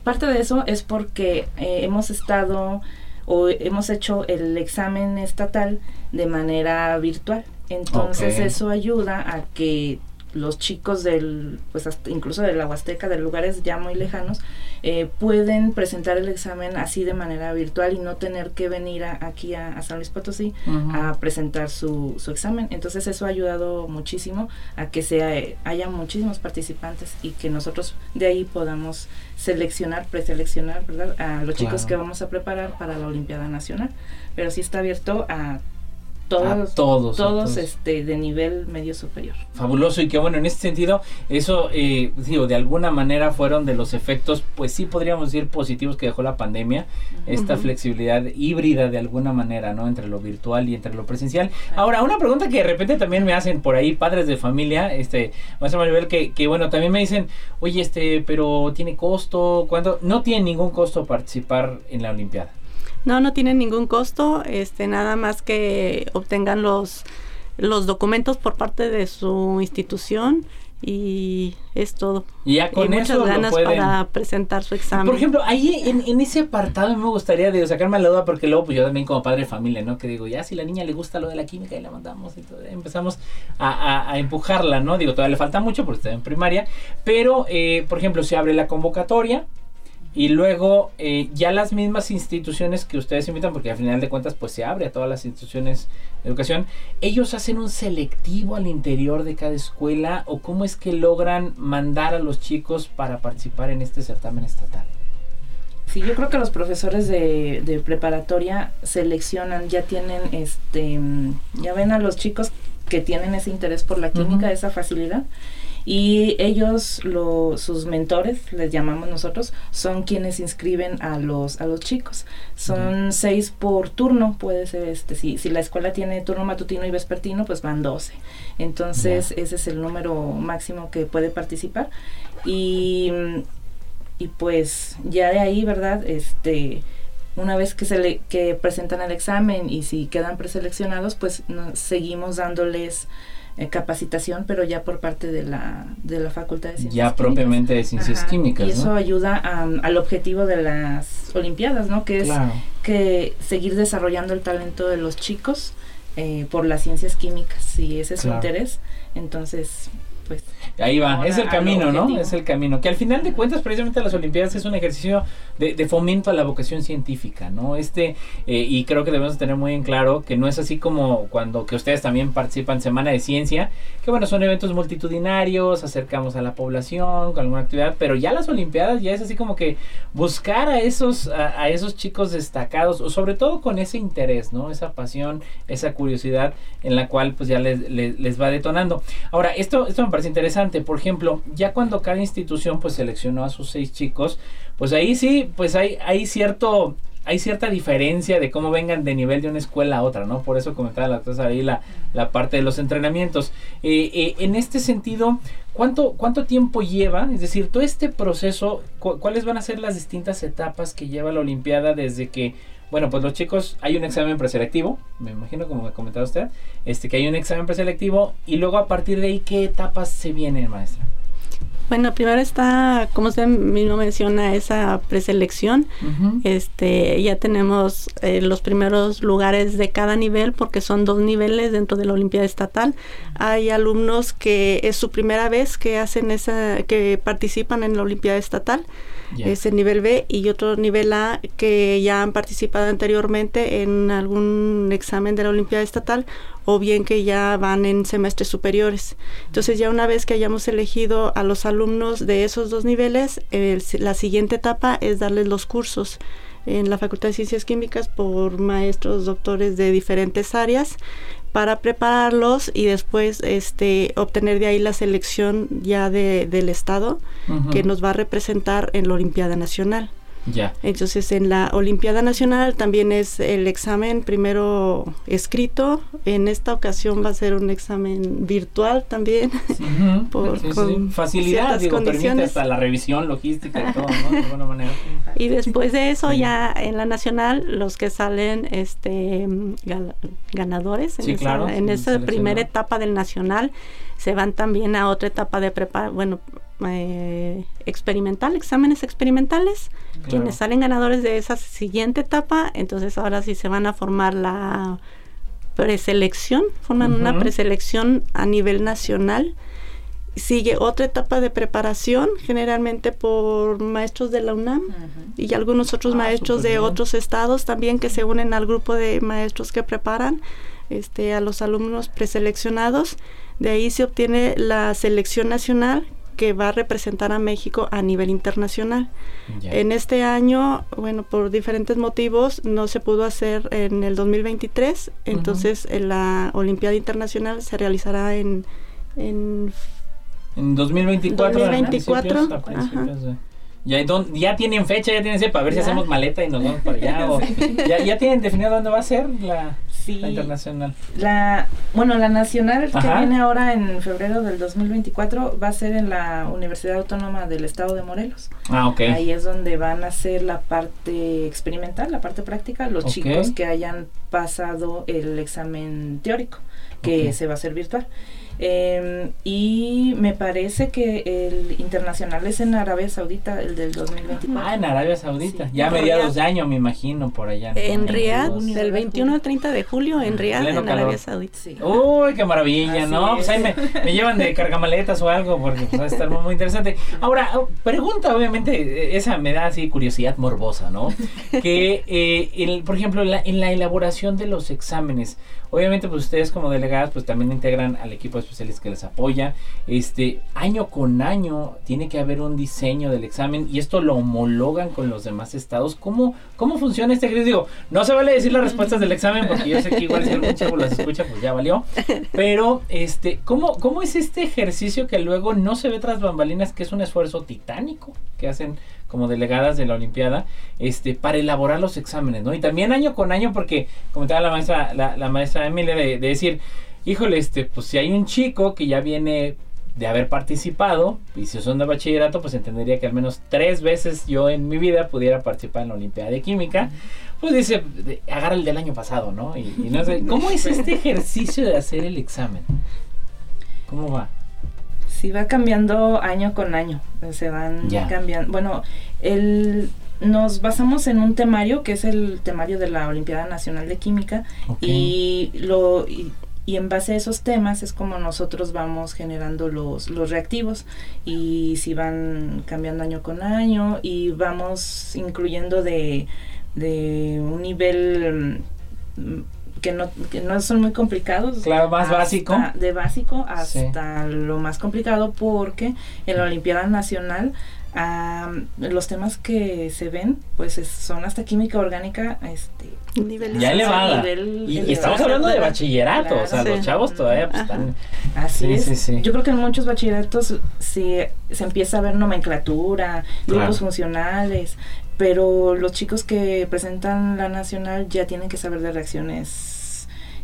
parte de eso es porque eh, hemos estado o hemos hecho el examen estatal de manera virtual. Entonces eso ayuda a que los chicos del, pues incluso de la Huasteca, de lugares ya muy lejanos, eh, pueden presentar el examen así de manera virtual y no tener que venir aquí a, San Luis Potosí a presentar su, su, examen. Entonces eso ha ayudado muchísimo a que se, haya muchísimos participantes y que nosotros de ahí podamos seleccionar, preseleccionar, ¿verdad? A los chicos que vamos a preparar para la Olimpiada Nacional. Pero sí está abierto a todos, todos, todos, este, de nivel medio superior. Fabuloso y que bueno, en este sentido, eso, eh, digo, de alguna manera fueron de los efectos, pues sí podríamos decir positivos que dejó la pandemia, esta flexibilidad híbrida de alguna manera, ¿no? Entre lo virtual y entre lo presencial. Ahora, una pregunta que de repente también me hacen por ahí padres de familia, este, más Maribel, que, que bueno, también me dicen, oye, este, pero tiene costo, ¿cuánto? No tiene ningún costo participar en la Olimpiada. No, no tiene ningún costo, este, nada más que obtengan los, los documentos por parte de su institución y es todo. Y ya con muchas ganas para presentar su examen. Por ejemplo, ahí en, en, ese apartado me gustaría de sacarme la duda porque luego pues yo también como padre de familia, ¿no? Que digo, ya si la niña le gusta lo de la química y la mandamos y todo, empezamos a, a, empujarla, ¿no? Digo, todavía le falta mucho porque está en primaria, pero eh, por ejemplo, se abre la convocatoria, y luego eh, ya las mismas instituciones que ustedes invitan, porque al final de cuentas pues se abre a todas las instituciones de educación, ellos hacen un selectivo al interior de cada escuela o cómo es que logran mandar a los chicos para participar en este certamen estatal. Sí, yo creo que los profesores de, de preparatoria seleccionan, ya tienen, este, ya ven a los chicos que tienen ese interés por la química, esa facilidad y ellos, sus mentores, les llamamos nosotros, son quienes inscriben a los, a los chicos. Son seis por turno, puede ser, este, si, si la escuela tiene turno matutino y vespertino, pues van doce. Entonces, ese es el número máximo que puede participar. Y, y pues ya de ahí, ¿verdad? Este una vez que se le, que presentan el examen y si quedan preseleccionados, pues seguimos dándoles eh, capacitación, pero ya por parte de la, de la Facultad de Ciencias Ya propiamente de Ciencias Químicas. Y eso ayuda al objetivo de las Olimpiadas, ¿no? Que es que seguir desarrollando el talento de los chicos eh, por las ciencias químicas, si ese es su interés. Entonces, pues, Ahí va, es el camino, ¿no? Es el camino. Que al final de cuentas, precisamente las Olimpiadas es un ejercicio de, fomento a la vocación científica, ¿no? Este, eh, y creo que debemos tener muy en claro que no es así como cuando que ustedes también participan en Semana de Ciencia, que bueno, son eventos multitudinarios, acercamos a la población con alguna actividad, pero ya las Olimpiadas ya es así como que buscar a esos, a, esos chicos destacados, o sobre todo con ese interés, ¿no? Esa pasión, esa curiosidad en la cual pues ya les, les, va detonando. Ahora, esto, esto me parece interesante. Por ejemplo, ya cuando cada institución pues seleccionó a sus seis chicos, pues ahí sí, pues hay, hay cierto hay cierta diferencia de cómo vengan de nivel de una escuela a otra, ¿no? Por eso comentaba la cosa ahí la, la parte de los entrenamientos. Eh, eh, en este sentido, ¿cuánto, ¿cuánto tiempo lleva? Es decir, todo este proceso, ¿cuáles van a ser las distintas etapas que lleva la Olimpiada desde que bueno, pues los chicos, hay un examen preselectivo, me imagino como me comentaba usted, este que hay un examen preselectivo y luego a partir de ahí, ¿qué etapas se vienen, maestra? Bueno, primero está, como usted mismo menciona, esa preselección. Este, ya tenemos eh, los primeros lugares de cada nivel, porque son dos niveles dentro de la Olimpiada Estatal. Hay alumnos que es su primera vez que hacen esa, que participan en la Olimpiada Estatal. Es el nivel B y otro nivel A que ya han participado anteriormente en algún examen de la Olimpiada Estatal o bien que ya van en semestres superiores. Entonces ya una vez que hayamos elegido a los alumnos de esos dos niveles, la siguiente etapa es darles los cursos en la Facultad de Ciencias Químicas por maestros, doctores de diferentes áreas para prepararlos y después este obtener de ahí la selección ya de, del estado que nos va a representar en la Olimpiada Nacional. Ya. Entonces en la Olimpiada Nacional también es el examen primero escrito. En esta ocasión va a ser un examen virtual también. [laughs] Ujú. Por- Sí, sí, con sí. Facilidad, digo, permite hasta la revisión logística y todo, ¿no? De alguna [laughs] manera. Y después de eso ya en la nacional los que salen este ganadores en esa, claro, en esa seleccionado. primera etapa del nacional se van también a otra etapa de prepara bueno eh, experimental exámenes experimentales Claro. quienes salen ganadores de esa siguiente etapa entonces ahora sí se van a formar la preselección forman una preselección a nivel nacional sigue otra etapa de preparación generalmente por maestros de la UNAM y algunos otros Ah, maestros de bien. otros estados también que se unen al grupo de maestros que preparan este, a los alumnos preseleccionados. De ahí se obtiene la selección nacional que va a representar a México a nivel internacional. En este año, bueno, por diferentes motivos no se pudo hacer en el 2023, entonces en la Olimpiada Internacional se realizará en, en En 2024. 2024, a principios- a principios de- Ya, don- ya tienen fecha, ya tienen para ver si hacemos maleta y nos vamos para allá. o- [laughs] ya, ya tienen definido dónde va a ser la, Sí. la internacional. La, bueno, la nacional que viene ahora en febrero del 2024 va a ser en la Universidad Autónoma del Estado de Morelos. Ah, ok. Ahí es donde van a hacer la parte experimental, la parte práctica, los chicos que hayan pasado el examen teórico, que se va a hacer virtual. Eh, y me parece que el internacional es en Arabia Saudita, el del 2024. Ah, en Arabia Saudita. Sí. Ya a En mediados Riyadh. de año, me imagino, por allá. En. Riyadh, del ¿verdad? 21 al 30 de julio, en Riyadh, Pleno en calor. Arabia Saudita. Sí. Uy, qué maravilla, Así ¿no? Pues es. ahí me, me llevan de cargamaletas o algo, porque pues, va a estar muy, muy interesante. Ahora, oh, pregunta, obviamente, eh, esa me da así curiosidad morbosa, ¿no? Que, eh, el, por ejemplo, la- en la elaboración de los exámenes, obviamente, pues ustedes como delegadas, pues también integran al equipo de especialistas que les apoya. Este, año con año tiene que haber un diseño del examen y esto lo homologan con los demás estados. ¿Cómo, cómo funciona este ejercicio? Digo, no se vale decir las respuestas del examen porque yo sé que igual si algún chavo las escucha, pues ya valió. Pero, este, ¿cómo, ¿cómo es este ejercicio que luego no se ve tras bambalinas, que es un esfuerzo titánico que hacen como delegadas de la Olimpiada, este, para elaborar los exámenes, ¿no? Y también año con año, porque comentaba la maestra, la, la maestra Emilia de, de decir, híjole, este, pues si hay un chico que ya viene de haber participado, y si son de bachillerato, pues entendería que al menos tres veces yo en mi vida pudiera participar en la Olimpiada de Química, pues dice, agarra el del año pasado, ¿no? Y, y no sé, ¿cómo es este ejercicio de hacer el examen? ¿Cómo va? Sí, va cambiando año con año. Se van Ya. cambiando. Bueno, el, nos basamos en un temario que es el temario de la Olimpiada Nacional de Química y lo y, y en base a esos temas es como nosotros vamos generando los, los reactivos y si van cambiando año con año y vamos incluyendo de, de un nivel mm, que no, que no son muy complicados Claro, más hasta- básico. De básico Sí. hasta lo más complicado porque en la Olimpiada Nacional am, los temas que se ven pues es- son hasta química orgánica este Nivel Ya elevada. nivel Y, estamos hablando de bachillerato, o sea, los chavos todavía pues, están... Así Sí, es. sí, sí. Yo creo que en muchos bachilleratos se, se empieza a ver nomenclatura, grupos Claro. funcionales, pero los chicos que presentan la nacional ya tienen que saber de reacciones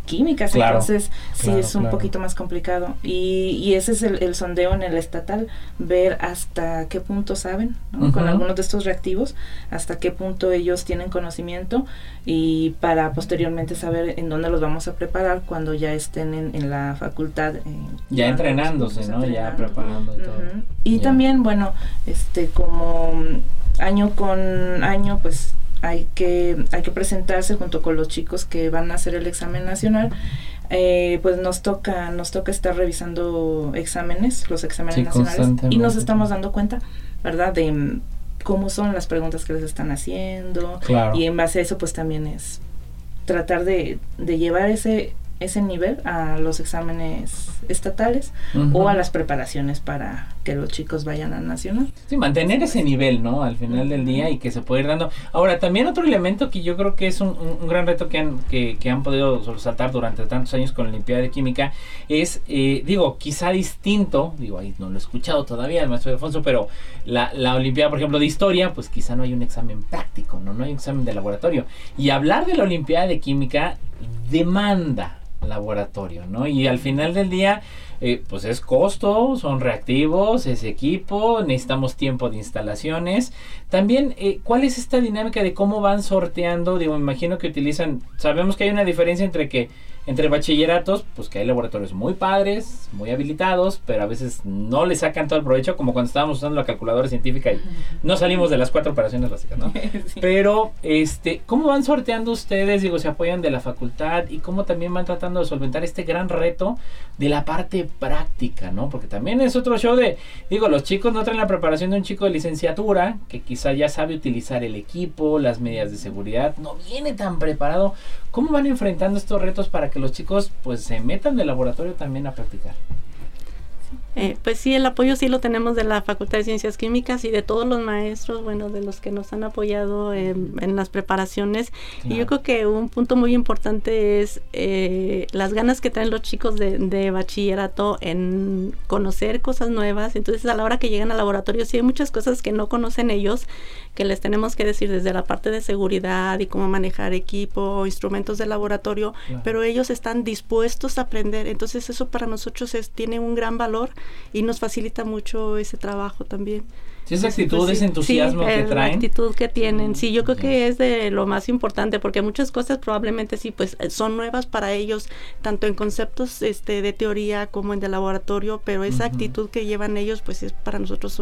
químicas, Claro, entonces sí es un claro. poquito más complicado. Y, y ese es el, el sondeo en el estatal, ver hasta qué punto saben, ¿no? con algunos de estos reactivos, hasta qué punto ellos tienen conocimiento y para posteriormente saber en dónde los vamos a preparar cuando ya estén en, en la facultad. eh, Ya entrenándose, ¿no? Ya preparando y todo. Y también, bueno, este como año con año, pues hay que hay que presentarse junto con los chicos que van a hacer el examen nacional. Eh, pues nos toca nos toca estar revisando exámenes, los exámenes Sí, nacionales y nos estamos dando cuenta, ¿verdad? De mm, cómo son las preguntas que les están haciendo Claro. y en base a eso pues también es tratar de, de llevar ese ese nivel a los exámenes estatales o a las preparaciones para que los chicos vayan a nacional. Sí, mantener ese nivel, ¿no? Al final del día y que se puede ir dando. Ahora, también otro elemento que yo creo que es un, gran reto que han, que, han podido resaltar durante tantos años con la Olimpiada de Química es, eh, digo, quizá distinto, digo, ahí no lo he escuchado todavía el maestro Alfonso, pero la, la Olimpiada, por ejemplo, de Historia, pues quizá no hay un examen práctico, ¿no? No hay un examen de laboratorio. Y hablar de la Olimpiada de Química demanda laboratorio, ¿no? Y al final del día, eh, pues es costo, son reactivos, es equipo, necesitamos tiempo de instalaciones. También, eh, ¿cuál es esta dinámica de cómo van sorteando? Digo, me imagino que utilizan, sabemos que hay una diferencia entre que entre bachilleratos, pues que hay laboratorios muy padres, muy habilitados, pero a veces no le sacan todo el provecho, como cuando estábamos usando la calculadora científica y no salimos de las cuatro operaciones básicas, ¿no? [laughs] Pero, este, ¿cómo van sorteando ustedes? Digo, se apoyan de la facultad y cómo también van tratando de solventar este gran reto de la parte práctica, ¿no? Porque también es otro show de, digo, los chicos no traen la preparación de un chico de licenciatura que quizá ya sabe utilizar el equipo, las medidas de seguridad, no viene tan preparado. ¿Cómo van enfrentando estos retos para que los chicos pues se metan del laboratorio también a practicar. Eh, pues sí, el apoyo sí lo tenemos de la Facultad de Ciencias Químicas y de todos los maestros, bueno, de los que nos han apoyado en, las preparaciones. Y yo creo que un punto muy importante es eh, las ganas que traen los chicos de, de, bachillerato en conocer cosas nuevas. Entonces, a la hora que llegan al laboratorio, sí hay muchas cosas que no conocen ellos, que les tenemos que decir desde la parte de seguridad y cómo manejar equipo, instrumentos de laboratorio, pero ellos están dispuestos a aprender. Entonces, eso para nosotros es, tiene un gran valor y nos facilita mucho ese trabajo también. Sí, esa actitud, pues ese entusiasmo que traen. La actitud que tienen, sí, yo creo que es de lo más importante, porque muchas cosas probablemente sí, pues eh, son nuevas para ellos, tanto en conceptos este, de teoría como en de laboratorio, pero esa actitud que llevan ellos, pues es para nosotros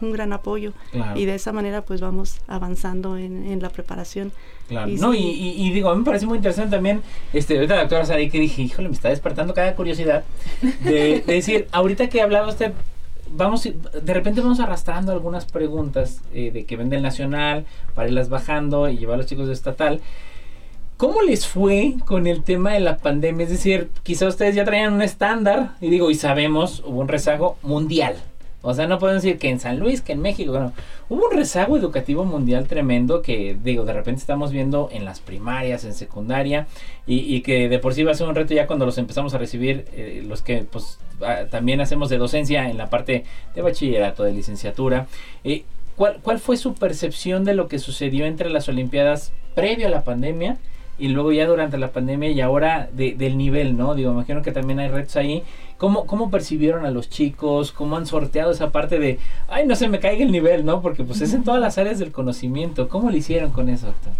un gran apoyo. Y de esa manera, pues vamos avanzando en, la preparación. Claro. Y no, y, digo, a mí me parece muy interesante también, este, ahorita la doctora Sari que dije, híjole, me está despertando cada curiosidad de, de decir, [laughs] ahorita que hablaba usted vamos, de repente vamos arrastrando algunas preguntas eh, de que vende el nacional para irlas bajando y llevar a los chicos de estatal. ¿Cómo les fue con el tema de la pandemia? Es decir, quizá ustedes ya traían un estándar, y digo, y sabemos, hubo un rezago mundial. O sea, no pueden decir que en San Luis, que en México. Bueno, hubo un rezago educativo mundial tremendo que, digo, de repente estamos viendo en las primarias, en secundaria, y, que de por sí va a ser un reto ya cuando los empezamos a recibir, eh, los que pues también hacemos de docencia en la parte de bachillerato, de licenciatura. Eh, ¿cuál, ¿Cuál fue su percepción de lo que sucedió entre las Olimpiadas previo a la pandemia? Y luego ya durante la pandemia y ahora del nivel, ¿no? Digo, imagino que también hay retos ahí. ¿Cómo, ¿Cómo percibieron a los chicos? ¿Cómo han sorteado esa parte de, ay, no se me caiga el nivel, ¿no? Porque pues es en todas las áreas del conocimiento. ¿Cómo lo hicieron con eso, doctor?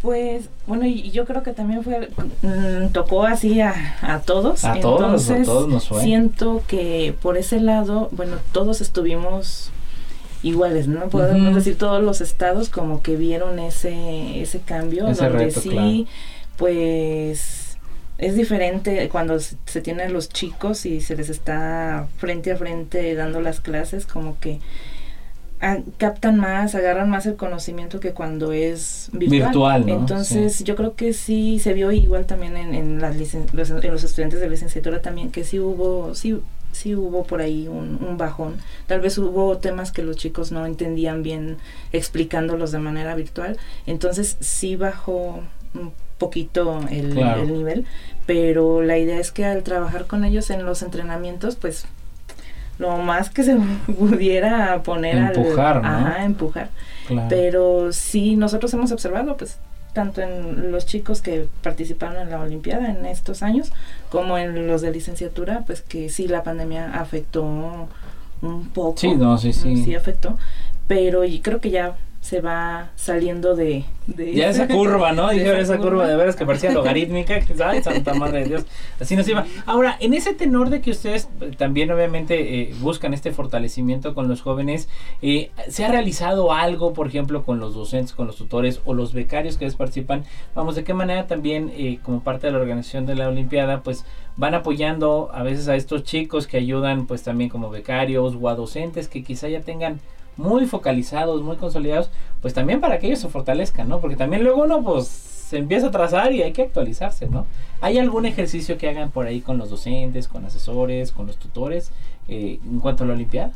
Pues bueno, y yo creo que también fue mm, tocó así a, a todos. A todos, a todos nos fue. Siento que por ese lado, bueno, todos estuvimos iguales, ¿no? Podemos decir todos los estados como que vieron ese, ese cambio, donde sí, pues es diferente cuando se tienen los chicos y se les está frente a frente dando las clases, como que captan más, agarran más el conocimiento que cuando es virtual. Entonces yo creo que sí se vio igual también en, en, las los, en los estudiantes de licenciatura también, que sí hubo, sí sí hubo por ahí un, bajón. Tal vez hubo temas que los chicos no entendían bien explicándolos de manera virtual. Entonces sí bajó un poquito el, nivel. Pero la idea es que al trabajar con ellos en los entrenamientos, pues lo más que se [laughs] pudiera poner empujar, al... Ajá, empujar. Pero sí, nosotros hemos observado, pues tanto en los chicos que participaron en la Olimpiada en estos años, como en los de licenciatura, pues que sí la pandemia afectó un poco. Sí, no, sí, sí. Sí afectó, pero y creo que ya se va saliendo de... ya esa [laughs] curva, ¿no? Dijeron esa curva. de veras que parecía logarítmica. Ay, santa madre de Dios. Así nos iba. Ahora, en ese tenor de que ustedes también obviamente eh, buscan este fortalecimiento con los jóvenes, eh, ¿se ha realizado algo, por ejemplo, con los docentes, con los tutores o los becarios que participan? Vamos, ¿de qué manera también, eh, como parte de la organización de la Olimpiada, pues van apoyando a veces a estos chicos que ayudan pues también como becarios o a docentes que quizá ya tengan muy focalizados, muy consolidados, pues también para que ellos se fortalezcan, ¿no? Porque también luego uno, pues, se empieza a trazar y hay que actualizarse, ¿no? ¿Hay algún ejercicio que hagan por ahí con los docentes, con asesores, con los tutores eh, en cuanto a la Olimpiada?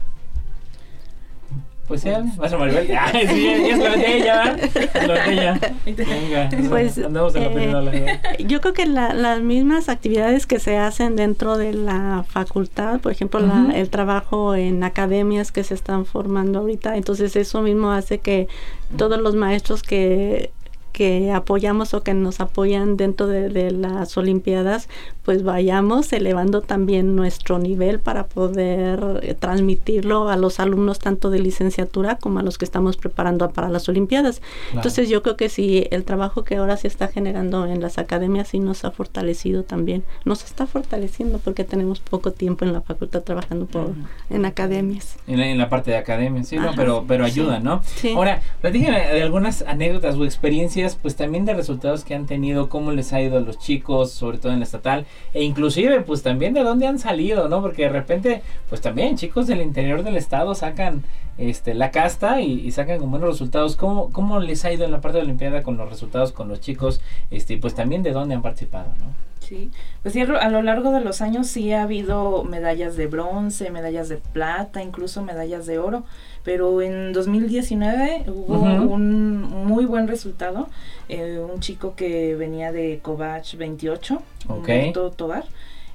Pues sí, vas a Maribel. [laughs] Ay, sí, es de ella, de. Venga, Pues, andamos en la eh, primera. Yo creo que la- las mismas actividades que se hacen dentro de la facultad, por ejemplo, la- el trabajo en academias que se están formando ahorita, entonces eso mismo hace que todos los maestros que que apoyamos o que nos apoyan dentro de, de las Olimpiadas, pues vayamos elevando también nuestro nivel para poder eh, transmitirlo a los alumnos tanto de licenciatura como a los que estamos preparando para las Olimpiadas. Entonces yo creo que sí, el trabajo que ahora se está generando en las academias sí nos ha fortalecido también. Nos está fortaleciendo porque tenemos poco tiempo en la facultad trabajando por, en academias. En la, en la parte de academia, sí, pero, pero sí. ayuda, ¿no? Sí. Ahora, platíquenme de algunas anécdotas o experiencias, pues también de resultados que han tenido, cómo les ha ido a los chicos, sobre todo en la estatal, e inclusive, pues también de dónde han salido, ¿no? Porque de repente, pues también chicos del interior del estado sacan este la casta y, sacan con buenos resultados. ¿Cómo, ¿Cómo les ha ido en la parte de Olimpiada con los resultados con los chicos? Este, pues también de dónde han participado, ¿no? Sí, pues sí, a lo- largo de los años sí ha habido medallas de bronce, medallas de plata, incluso medallas de oro, pero en 2019 hubo Ujú. un muy buen resultado, eh, un chico que venía de Covach 28, Ok. Humberto Tobar,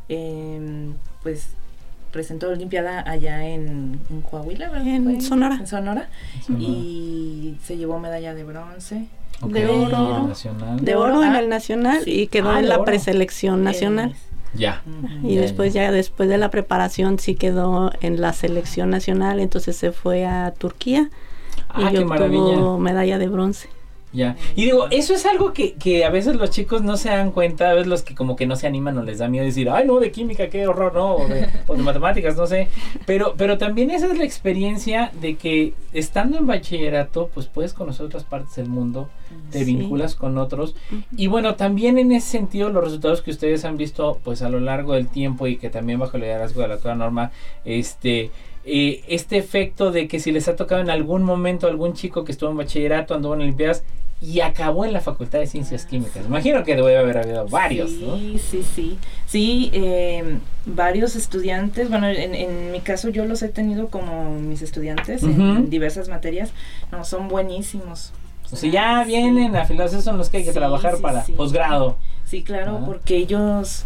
em, pues presentó Olimpiada allá en, en Coahuila, ¿verdad? En Sonora. En Sonora, y se llevó medalla de bronce. De oro. Nacional. De oro en Ah, el nacional sí. y quedó Ah, en la preselección nacional. Ya. Y Ya, después ya después de la preparación sí quedó en la selección nacional, entonces se fue a Turquía Ah, y obtuvo medalla de bronce. Ya. Y digo, eso es algo que, que a veces los chicos no se dan cuenta, a veces los que como que no se animan o les da miedo decir, ay no, de química, qué horror, no, o de, o de matemáticas, no sé. Pero, pero también esa es la experiencia de que estando en bachillerato, pues puedes conocer otras partes del mundo, te Sí. vinculas con otros. Y bueno, también en ese sentido, los resultados que ustedes han visto, pues a lo largo del tiempo y que también bajo el liderazgo de la doctora Norma, este, eh, este efecto de que si les ha tocado en algún momento algún chico que estuvo en bachillerato, anduvo en Olimpiadas y acabó en la Facultad de Ciencias Químicas. Imagino que debe haber habido varios, sí, ¿no? Sí, sí, sí. eh, varios estudiantes, bueno, en, en mi caso yo los he tenido como mis estudiantes en diversas materias. No, son buenísimos. O sea, ya sí. vienen afilados, esos son los que hay que Sí, trabajar para posgrado. Sí, claro, Ah. porque ellos,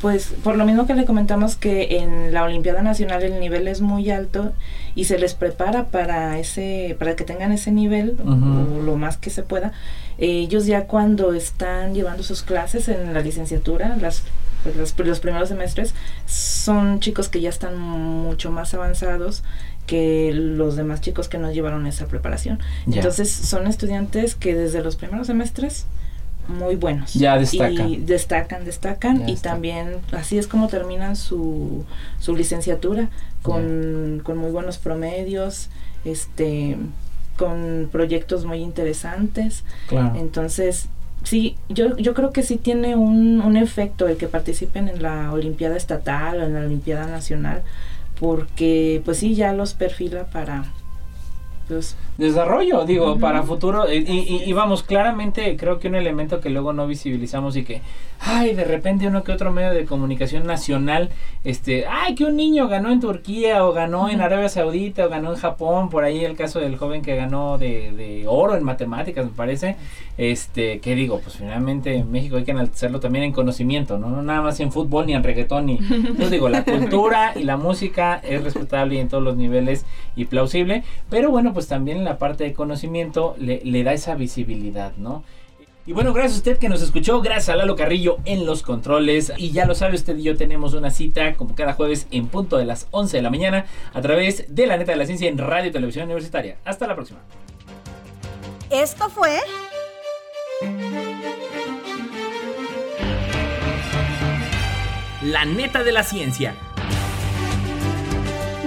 pues, por lo mismo que le comentamos que en la Olimpiada Nacional el nivel es muy alto y se les prepara para ese, para que tengan ese nivel o lo más que se pueda. ellos ya cuando están llevando sus clases en la licenciatura, las pues, los, los primeros semestres, son chicos que ya están mucho más avanzados que los demás chicos que no llevaron esa preparación. Entonces son estudiantes que desde los primeros semestres muy buenos. Ya destacan. Y destacan, destacan. Ya y también así es como terminan su, su licenciatura con, con muy buenos promedios, este con proyectos muy interesantes. Claro. Entonces, sí, yo, yo creo que sí tiene un, un efecto el que participen en la Olimpiada Estatal o en la Olimpiada Nacional, porque pues sí, ya los perfila para... Pues, desarrollo, digo, para futuro. Y, vamos, claramente creo que un elemento que luego no visibilizamos y que, ay, de repente uno que otro medio de comunicación nacional, este, ay, que un niño ganó en Turquía o ganó en. Arabia Saudita o ganó en Japón, por ahí el caso del joven que ganó de, de oro en matemáticas, me parece. Este, que digo, pues finalmente en México hay que enaltecerlo también en conocimiento, ¿no? No nada más en fútbol ni en reggaetón ni... Entonces digo, la [laughs] cultura y la música es respetable y en todos los niveles y plausible, pero bueno, pues también en la parte de conocimiento le, le da esa visibilidad, ¿no? Y bueno, gracias a usted que nos escuchó, gracias a Lalo Carrillo en los controles. Y ya lo sabe usted y yo tenemos una cita como cada jueves en punto de las 11 de la mañana a través de la neta de la ciencia en Radio y Televisión Universitaria. Hasta la próxima. Esto fue La neta de la ciencia.